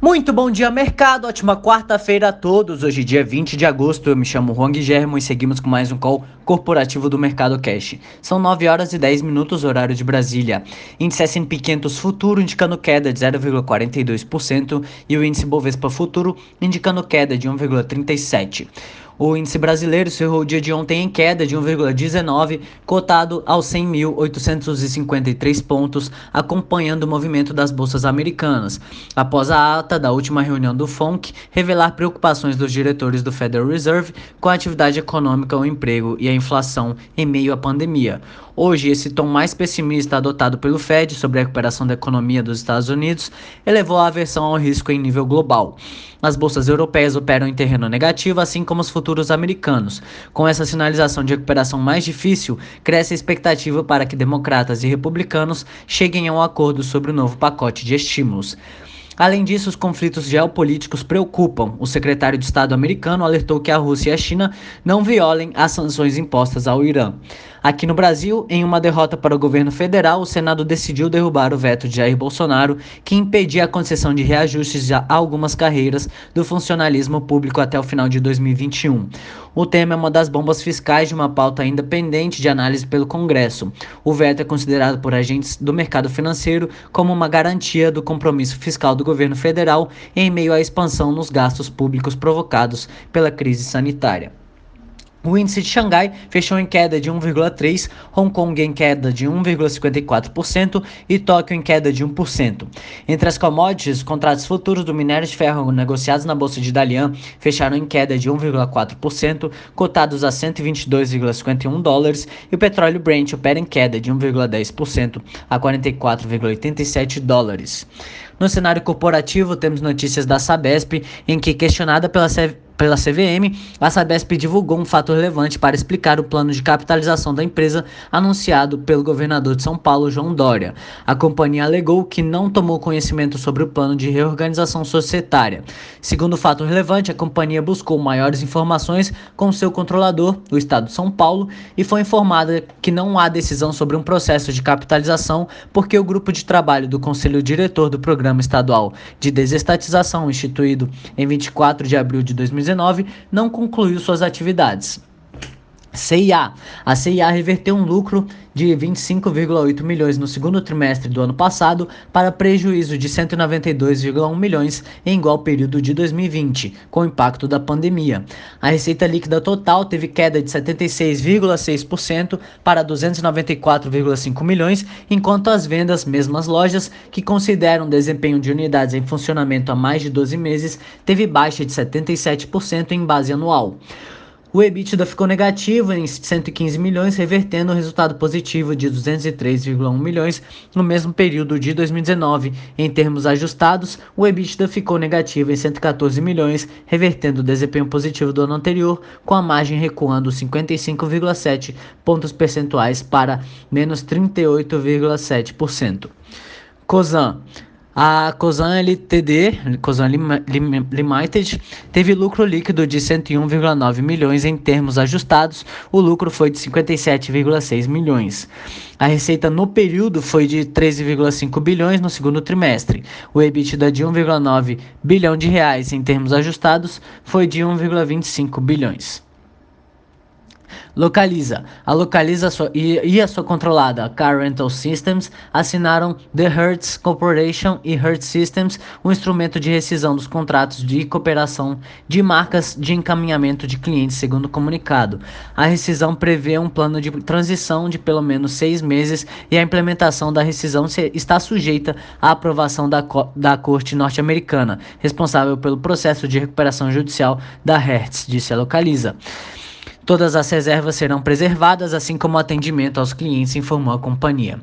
Muito bom dia, mercado. Ótima quarta-feira a todos. Hoje, dia 20 de agosto, eu me chamo Juan Guilherme e seguimos com mais um call corporativo do Mercado Cash. São 9 horas e 10 minutos, horário de Brasília. Índice S&P 500 Futuro indicando queda de 0,42% e o índice Bovespa Futuro indicando queda de 1,37%. O índice brasileiro cerrou o dia de ontem em queda de 1,19, cotado aos 100.853 pontos, acompanhando o movimento das bolsas americanas, após a ata da última reunião do FONC revelar preocupações dos diretores do Federal Reserve com a atividade econômica, o emprego e a inflação em meio à pandemia. Hoje, esse tom mais pessimista adotado pelo Fed sobre a recuperação da economia dos Estados Unidos elevou a aversão ao risco em nível global. As bolsas europeias operam em terreno negativo, assim como os futuros americanos. Com essa sinalização de recuperação mais difícil, cresce a expectativa para que democratas e republicanos cheguem a um acordo sobre o novo pacote de estímulos. Além disso, os conflitos geopolíticos preocupam. O secretário de Estado americano alertou que a Rússia e a China não violem as sanções impostas ao Irã. Aqui no Brasil, em uma derrota para o governo federal, o Senado decidiu derrubar o veto de Jair Bolsonaro, que impedia a concessão de reajustes a algumas carreiras do funcionalismo público até o final de 2021. O tema é uma das bombas fiscais de uma pauta ainda pendente de análise pelo Congresso. O veto é considerado por agentes do mercado financeiro como uma garantia do compromisso fiscal do governo federal em meio à expansão nos gastos públicos provocados pela crise sanitária. O índice de Xangai fechou em queda de 1,3%, Hong Kong em queda de 1,54% e Tóquio em queda de 1%. Entre as commodities, os contratos futuros do minério de ferro negociados na bolsa de Dalian fecharam em queda de 1,4%, cotados a 122,51 dólares, e o petróleo Brent opera em queda de 1,10% a 44,87 dólares. No cenário corporativo, temos notícias da Sabesp, em que, questionada pela pela CVM, a Sabesp divulgou um fato relevante para explicar o plano de capitalização da empresa anunciado pelo governador de São Paulo, João Dória. A companhia alegou que não tomou conhecimento sobre o plano de reorganização societária. Segundo o fato relevante, a companhia buscou maiores informações com seu controlador, o Estado de São Paulo, e foi informada que não há decisão sobre um processo de capitalização porque o grupo de trabalho do Conselho Diretor do Programa Estadual de Desestatização, instituído em 24 de abril de 2019, não concluiu suas atividades. CIA. A CIA reverteu um lucro de 25,8 milhões no segundo trimestre do ano passado para prejuízo de 192,1 milhões em igual período de 2020, com o impacto da pandemia. A receita líquida total teve queda de 76,6% para 294,5 milhões, enquanto as vendas, mesmas lojas que consideram desempenho de unidades em funcionamento há mais de 12 meses, teve baixa de 77% em base anual. O EBITDA ficou negativo em 115 milhões, revertendo o resultado positivo de 203,1 milhões no mesmo período de 2019. Em termos ajustados, o EBITDA ficou negativo em 114 milhões, revertendo o desempenho positivo do ano anterior, com a margem recuando 55,7 pontos percentuais para menos 38,7%. COSAN a Cosan Ltd, Cosan Limited, teve lucro líquido de 101,9 milhões em termos ajustados. O lucro foi de 57,6 milhões. A receita no período foi de 13,5 bilhões no segundo trimestre. O EBITDA de 1,9 bilhão de reais em termos ajustados foi de 1,25 bilhões. Localiza. A Localiza e, a sua controlada Car Rental Systems assinaram The Hertz Corporation e Hertz Systems, um instrumento de rescisão dos contratos de cooperação de marcas de encaminhamento de clientes, segundo o comunicado. A rescisão prevê um plano de transição de pelo menos seis meses e a implementação da rescisão está sujeita à aprovação da, da Corte norte-americana, responsável pelo processo de recuperação judicial da Hertz, disse a Localiza. Todas as reservas serão preservadas, assim como o atendimento aos clientes, informou a companhia.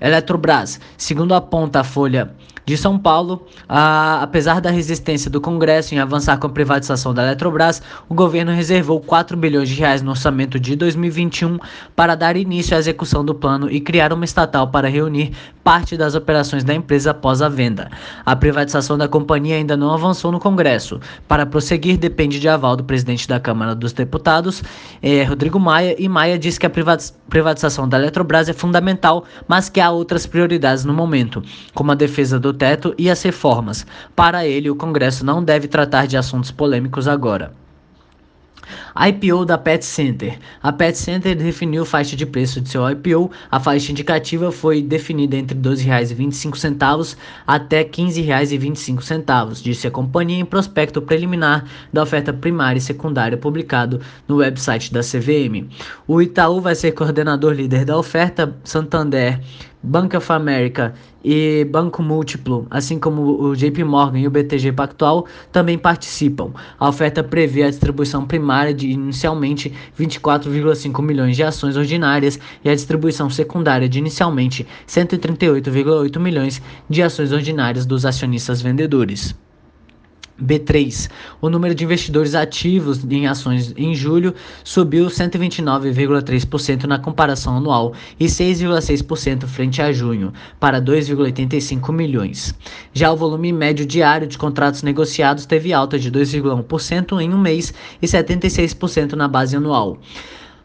Eletrobras, segundo aponta a Folha de São Paulo, a, apesar da resistência do Congresso em avançar com a privatização da Eletrobras, o governo reservou 4 bilhões de reais no orçamento de 2021 para dar início à execução do plano e criar uma estatal para reunir parte das operações da empresa após a venda. A privatização da companhia ainda não avançou no Congresso. Para prosseguir, depende de aval do presidente da Câmara dos Deputados, eh, Rodrigo Maia, e Maia diz que a privatização da Eletrobras é fundamental, mas que há outras prioridades no momento, como a defesa do teto e as reformas. Para ele, o Congresso não deve tratar de assuntos polêmicos agora. IPO da Pet Center. A Pet Center definiu faixa de preço de seu IPO. A faixa indicativa foi definida entre R$ 12,25 até R$ 15,25, disse a companhia em prospecto preliminar da oferta primária e secundária publicado no website da CVM. O Itaú vai ser coordenador líder da oferta, Santander Bank of America e Banco Múltiplo, assim como o JP Morgan e o BTG Pactual, também participam. A oferta prevê a distribuição primária de inicialmente 24,5 milhões de ações ordinárias e a distribuição secundária de inicialmente 138,8 milhões de ações ordinárias dos acionistas vendedores. B3. O número de investidores ativos em ações em julho subiu 129,3% na comparação anual e 6,6% frente a junho, para 2,85 milhões. Já o volume médio diário de contratos negociados teve alta de 2,1% em um mês e 76% na base anual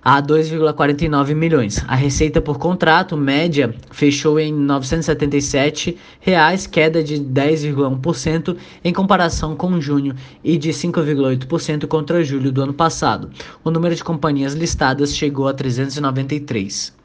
a 2,49 milhões. A receita por contrato média fechou em 977 reais, queda de 10,1% em comparação com junho e de 5,8% contra julho do ano passado. O número de companhias listadas chegou a 393.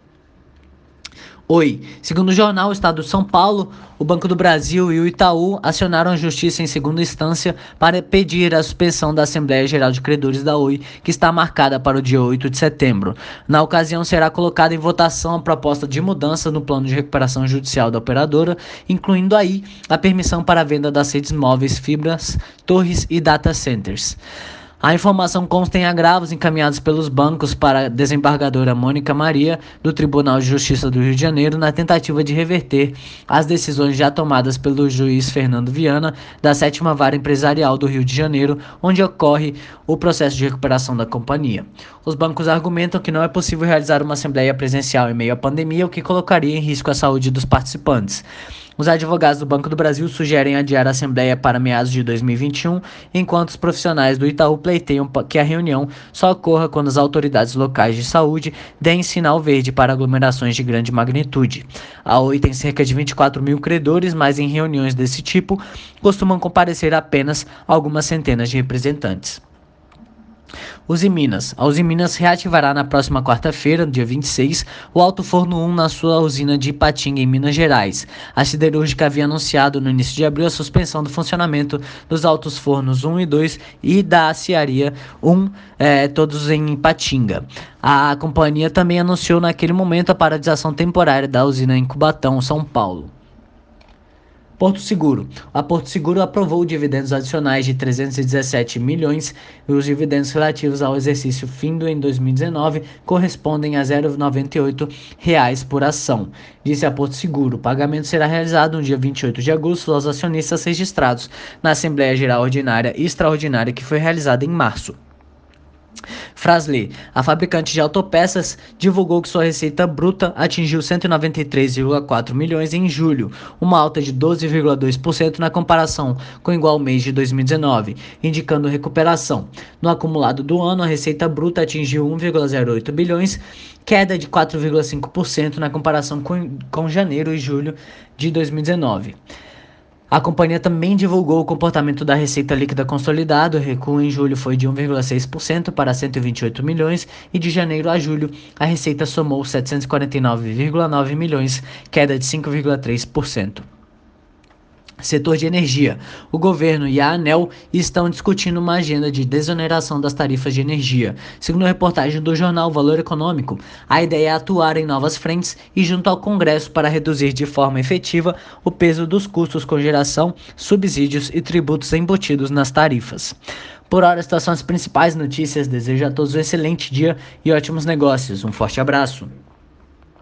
Oi. Segundo o jornal Estado de São Paulo, o Banco do Brasil e o Itaú acionaram a justiça em segunda instância para pedir a suspensão da Assembleia Geral de Credores da Oi, que está marcada para o dia 8 de setembro. Na ocasião, será colocada em votação a proposta de mudança no plano de recuperação judicial da operadora, incluindo aí a permissão para a venda das redes móveis, fibras, torres e data centers. A informação consta em agravos encaminhados pelos bancos para a desembargadora Mônica Maria, do Tribunal de Justiça do Rio de Janeiro, na tentativa de reverter as decisões já tomadas pelo juiz Fernando Viana, da sétima vara empresarial do Rio de Janeiro, onde ocorre o processo de recuperação da companhia. Os bancos argumentam que não é possível realizar uma assembleia presencial em meio à pandemia, o que colocaria em risco a saúde dos participantes. Os advogados do Banco do Brasil sugerem adiar a Assembleia para meados de 2021, enquanto os profissionais do Itaú pleiteiam que a reunião só ocorra quando as autoridades locais de saúde deem sinal verde para aglomerações de grande magnitude. A Oi tem cerca de 24 mil credores, mas em reuniões desse tipo costumam comparecer apenas algumas centenas de representantes. Usiminas. A Usiminas reativará na próxima quarta-feira, dia 26, o Alto Forno 1 na sua usina de Ipatinga, em Minas Gerais. A siderúrgica havia anunciado no início de abril a suspensão do funcionamento dos Altos Fornos 1 e 2 e da Aciaria 1, eh, todos em Ipatinga. A companhia também anunciou naquele momento a paralisação temporária da usina em Cubatão, São Paulo. Porto Seguro. A Porto Seguro aprovou dividendos adicionais de 317 milhões e os dividendos relativos ao exercício findo em 2019 correspondem a 0,98 reais por ação. Disse a Porto Seguro, o pagamento será realizado no dia 28 de agosto aos acionistas registrados na Assembleia Geral Ordinária e Extraordinária que foi realizada em março. Frasle, a fabricante de autopeças, divulgou que sua receita bruta atingiu 193,4 milhões em julho, uma alta de 12,2% na comparação com o igual mês de 2019, indicando recuperação. No acumulado do ano, a receita bruta atingiu 1,08 bilhões, queda de 4,5% na comparação com, com janeiro e julho de 2019. A companhia também divulgou o comportamento da receita líquida consolidada. O recuo em julho foi de 1,6% para 128 milhões e de janeiro a julho a receita somou 749,9 milhões, queda de 5,3%. Setor de energia. O governo e a ANEL estão discutindo uma agenda de desoneração das tarifas de energia. Segundo a reportagem do jornal Valor Econômico, a ideia é atuar em novas frentes e junto ao Congresso para reduzir de forma efetiva o peso dos custos com geração, subsídios e tributos embutidos nas tarifas. Por hora, estas são as principais notícias. Desejo a todos um excelente dia e ótimos negócios. Um forte abraço.